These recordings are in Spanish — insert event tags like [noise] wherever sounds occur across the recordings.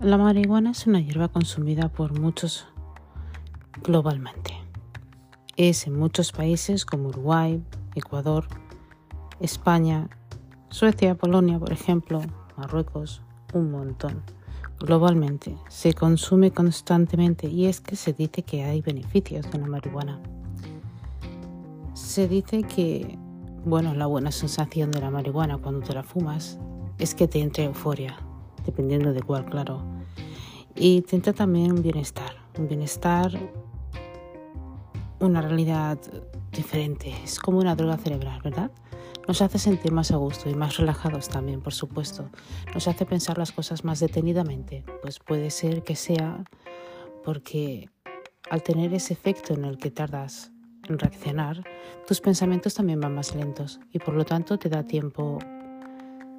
La marihuana es una hierba consumida por muchos globalmente. Es en muchos países como Uruguay, Ecuador, España, Suecia, Polonia, por ejemplo, Marruecos, un montón. Globalmente se consume constantemente y es que se dice que hay beneficios de la marihuana. Se dice que, bueno, la buena sensación de la marihuana cuando te la fumas es que te entra euforia, dependiendo de cuál, claro. Y te entra también un bienestar, un bienestar, una realidad diferente. Es como una droga cerebral, ¿verdad? Nos hace sentir más a gusto y más relajados también, por supuesto. Nos hace pensar las cosas más detenidamente. Pues puede ser que sea porque al tener ese efecto en el que tardas en reaccionar, tus pensamientos también van más lentos y por lo tanto te da tiempo,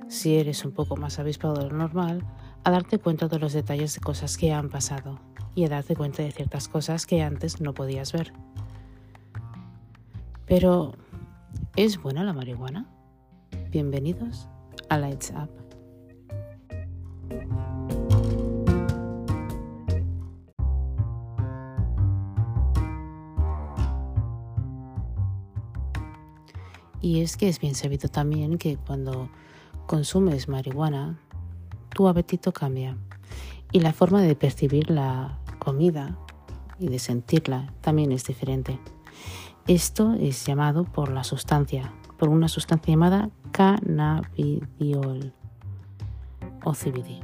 si eres un poco más avispado de lo normal, a darte cuenta de los detalles de cosas que han pasado y a darte cuenta de ciertas cosas que antes no podías ver. Pero ¿Es buena la marihuana? Bienvenidos a Lights Up. Y es que es bien sabido también que cuando consumes marihuana, tu apetito cambia y la forma de percibir la comida y de sentirla también es diferente. Esto es llamado por la sustancia, por una sustancia llamada cannabidiol o CBD.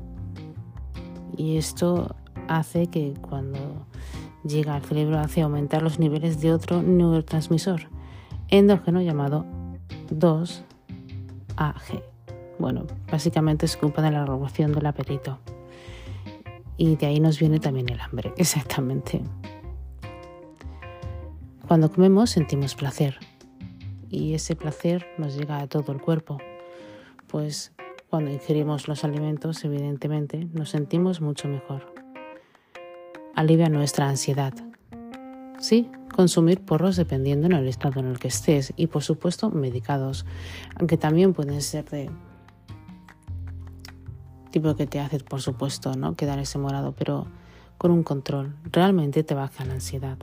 Y esto hace que cuando llega al cerebro hace aumentar los niveles de otro neurotransmisor endógeno llamado 2-AG. Bueno, básicamente se ocupa de la regulación del apetito. Y de ahí nos viene también el hambre, [laughs] exactamente. Cuando comemos sentimos placer y ese placer nos llega a todo el cuerpo, pues cuando ingerimos los alimentos evidentemente nos sentimos mucho mejor. Alivia nuestra ansiedad. Sí, consumir porros dependiendo en el estado en el que estés y por supuesto medicados, aunque también pueden ser de tipo que te hace por supuesto no quedar ese morado, pero con un control realmente te baja la ansiedad.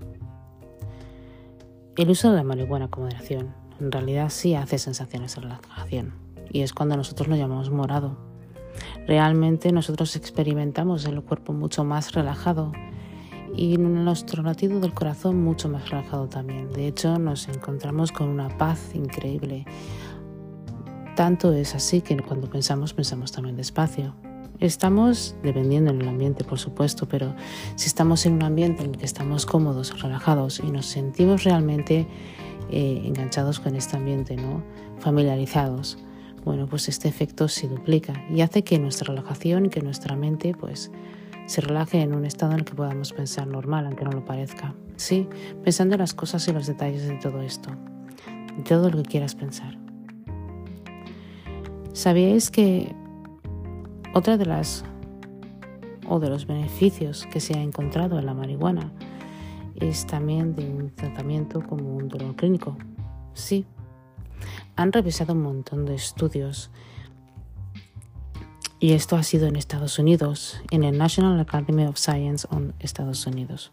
El uso de la marihuana con moderación en realidad sí hace sensaciones de relajación y es cuando nosotros lo llamamos morado. Realmente nosotros experimentamos el cuerpo mucho más relajado y nuestro latido del corazón mucho más relajado también. De hecho, nos encontramos con una paz increíble. Tanto es así que cuando pensamos, pensamos también despacio. Estamos dependiendo en el ambiente, por supuesto, pero si estamos en un ambiente en el que estamos cómodos, relajados y nos sentimos realmente eh, enganchados con este ambiente, ¿no? familiarizados, bueno, pues este efecto se duplica y hace que nuestra relajación que nuestra mente pues se relaje en un estado en el que podamos pensar normal, aunque no lo parezca. Sí, pensando en las cosas y los detalles de todo esto, todo lo que quieras pensar. ¿Sabíais que otra de las o de los beneficios que se ha encontrado en la marihuana es también de un tratamiento como un dolor clínico. Sí, han revisado un montón de estudios y esto ha sido en Estados Unidos, en el National Academy of Science en Estados Unidos.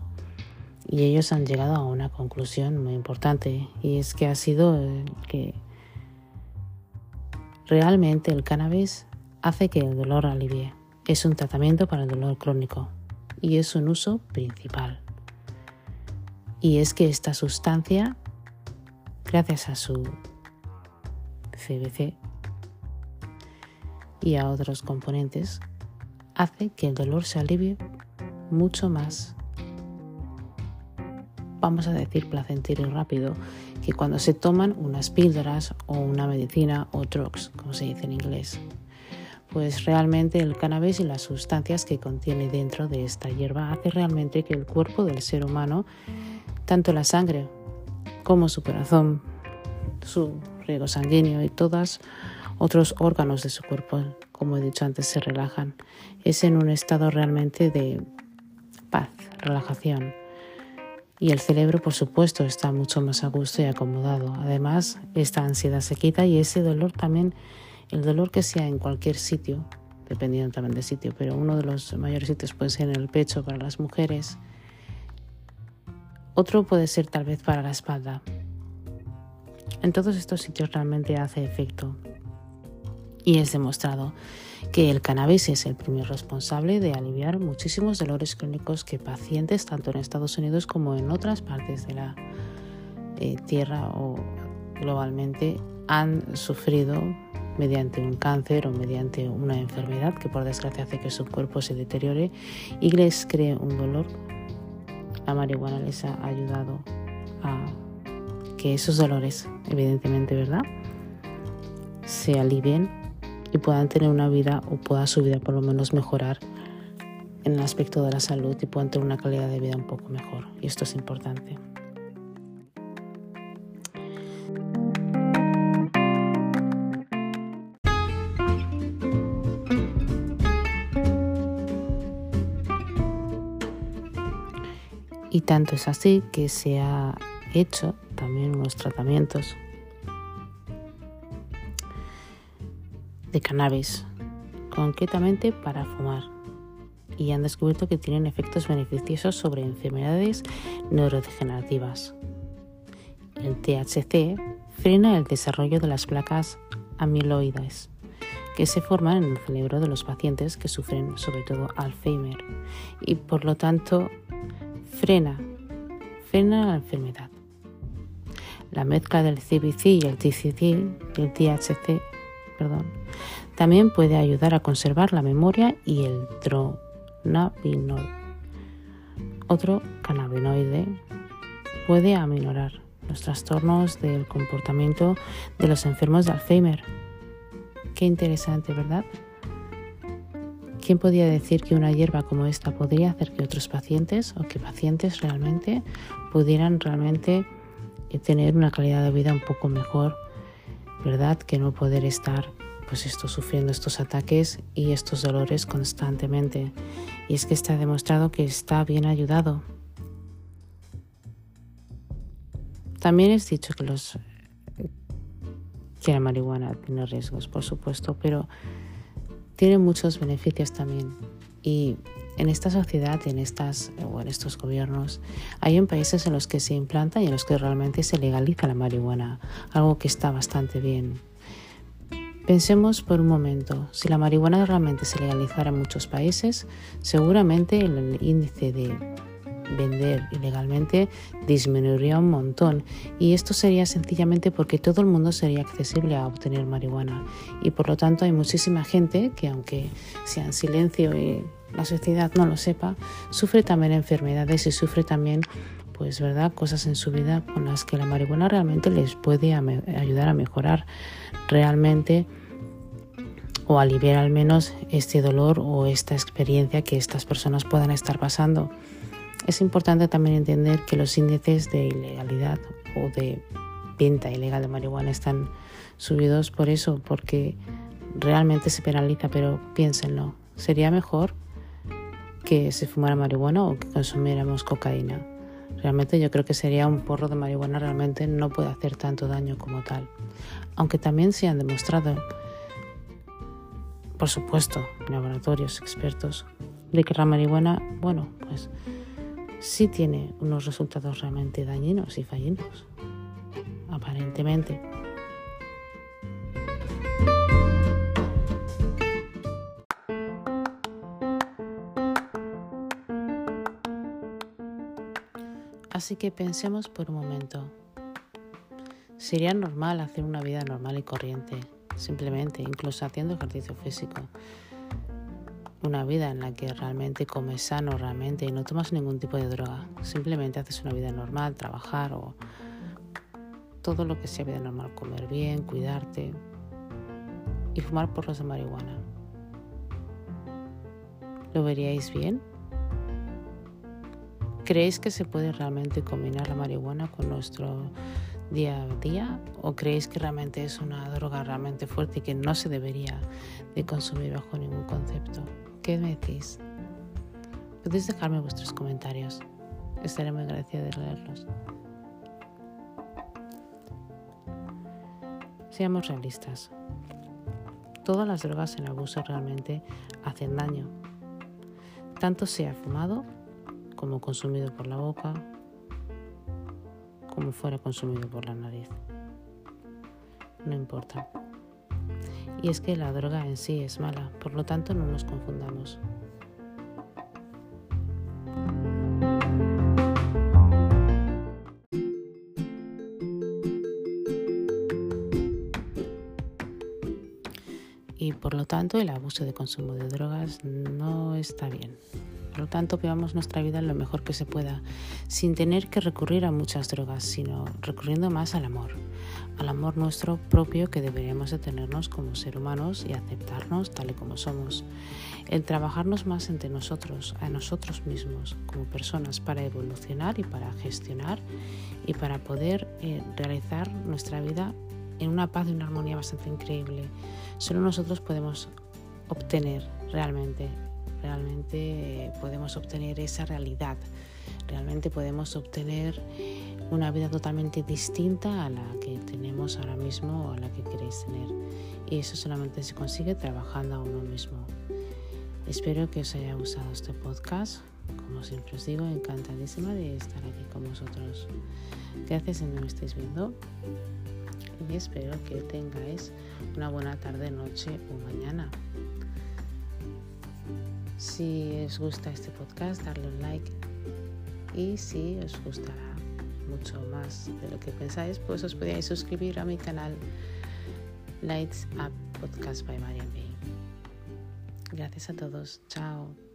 Y ellos han llegado a una conclusión muy importante y es que ha sido que realmente el cannabis hace que el dolor alivie. Es un tratamiento para el dolor crónico y es un uso principal. Y es que esta sustancia, gracias a su CBC y a otros componentes, hace que el dolor se alivie mucho más, vamos a decir placentero y rápido, que cuando se toman unas píldoras o una medicina o drugs, como se dice en inglés pues realmente el cannabis y las sustancias que contiene dentro de esta hierba hace realmente que el cuerpo del ser humano, tanto la sangre como su corazón, su riego sanguíneo y todos otros órganos de su cuerpo, como he dicho antes, se relajan. Es en un estado realmente de paz, relajación. Y el cerebro, por supuesto, está mucho más a gusto y acomodado. Además, esta ansiedad se quita y ese dolor también el dolor que sea en cualquier sitio dependiendo también del sitio, pero uno de los mayores sitios puede ser en el pecho para las mujeres. Otro puede ser tal vez para la espalda. En todos estos sitios realmente hace efecto y es demostrado que el cannabis es el primer responsable de aliviar muchísimos dolores crónicos que pacientes tanto en Estados Unidos como en otras partes de la eh, Tierra o globalmente han sufrido mediante un cáncer o mediante una enfermedad que por desgracia hace que su cuerpo se deteriore y les cree un dolor. La marihuana les ha ayudado a que esos dolores, evidentemente, ¿verdad? Se alivien y puedan tener una vida o pueda su vida por lo menos mejorar en el aspecto de la salud y puedan tener una calidad de vida un poco mejor. Y esto es importante. Y tanto es así que se ha hecho también unos tratamientos de cannabis, concretamente para fumar, y han descubierto que tienen efectos beneficiosos sobre enfermedades neurodegenerativas. El THC frena el desarrollo de las placas amiloides que se forman en el cerebro de los pacientes que sufren sobre todo Alzheimer y por lo tanto frena, frena la enfermedad. La mezcla del CBC y el TCC, el THC, también puede ayudar a conservar la memoria y el dronabinol. Otro cannabinoide puede aminorar los trastornos del comportamiento de los enfermos de Alzheimer. Qué interesante, ¿verdad? ¿Quién podría decir que una hierba como esta podría hacer que otros pacientes o que pacientes realmente pudieran realmente eh, tener una calidad de vida un poco mejor, ¿verdad? Que no poder estar pues esto sufriendo estos ataques y estos dolores constantemente. Y es que está demostrado que está bien ayudado. También es dicho que los que la marihuana tiene riesgos, por supuesto, pero tiene muchos beneficios también. Y en esta sociedad, en estas o en estos gobiernos, hay países en los que se implanta y en los que realmente se legaliza la marihuana, algo que está bastante bien. Pensemos por un momento, si la marihuana realmente se legalizara en muchos países, seguramente el índice de vender ilegalmente disminuiría un montón. Y esto sería sencillamente porque todo el mundo sería accesible a obtener marihuana. Y por lo tanto hay muchísima gente que aunque sea en silencio y la sociedad no lo sepa, sufre también enfermedades y sufre también pues verdad cosas en su vida con las que la marihuana realmente les puede ayudar a mejorar realmente o aliviar al menos este dolor o esta experiencia que estas personas puedan estar pasando. Es importante también entender que los índices de ilegalidad o de venta ilegal de marihuana están subidos por eso, porque realmente se penaliza, pero piénsenlo, sería mejor que se fumara marihuana o que consumiéramos cocaína. Realmente yo creo que sería un porro de marihuana realmente no puede hacer tanto daño como tal. Aunque también se han demostrado, por supuesto, laboratorios expertos, de que la marihuana, bueno, pues sí tiene unos resultados realmente dañinos y fallinos, aparentemente. Así que pensemos por un momento. Sería normal hacer una vida normal y corriente, simplemente, incluso haciendo ejercicio físico una vida en la que realmente comes sano realmente y no tomas ningún tipo de droga. Simplemente haces una vida normal, trabajar o todo lo que sea vida normal, comer bien, cuidarte y fumar porros de marihuana. ¿Lo veríais bien? ¿Creéis que se puede realmente combinar la marihuana con nuestro día a día o creéis que realmente es una droga realmente fuerte y que no se debería de consumir bajo ningún concepto? ¿Qué me decís? Podéis dejarme vuestros comentarios. Estaré muy agradecida de leerlos. Seamos realistas. Todas las drogas en abuso realmente hacen daño, tanto sea fumado como consumido por la boca, como fuera consumido por la nariz. No importa. Y es que la droga en sí es mala, por lo tanto no nos confundamos. y por lo tanto el abuso de consumo de drogas no está bien. Por lo tanto, veamos nuestra vida lo mejor que se pueda, sin tener que recurrir a muchas drogas, sino recurriendo más al amor, al amor nuestro propio que deberíamos de tenernos como ser humanos y aceptarnos tal y como somos. El trabajarnos más entre nosotros, a nosotros mismos, como personas, para evolucionar y para gestionar y para poder eh, realizar nuestra vida en una paz y una armonía bastante increíble. Solo nosotros podemos obtener realmente, realmente podemos obtener esa realidad, realmente podemos obtener una vida totalmente distinta a la que tenemos ahora mismo o a la que queréis tener. Y eso solamente se consigue trabajando a uno mismo. Espero que os haya gustado este podcast. Como siempre os digo, encantadísima de estar aquí con vosotros. Gracias si no me estáis viendo y espero que tengáis una buena tarde, noche o mañana. Si os gusta este podcast, darle un like y si os gustará mucho más de lo que pensáis, pues os podéis suscribir a mi canal Lights Up Podcast by Marian Bay. Gracias a todos. Chao.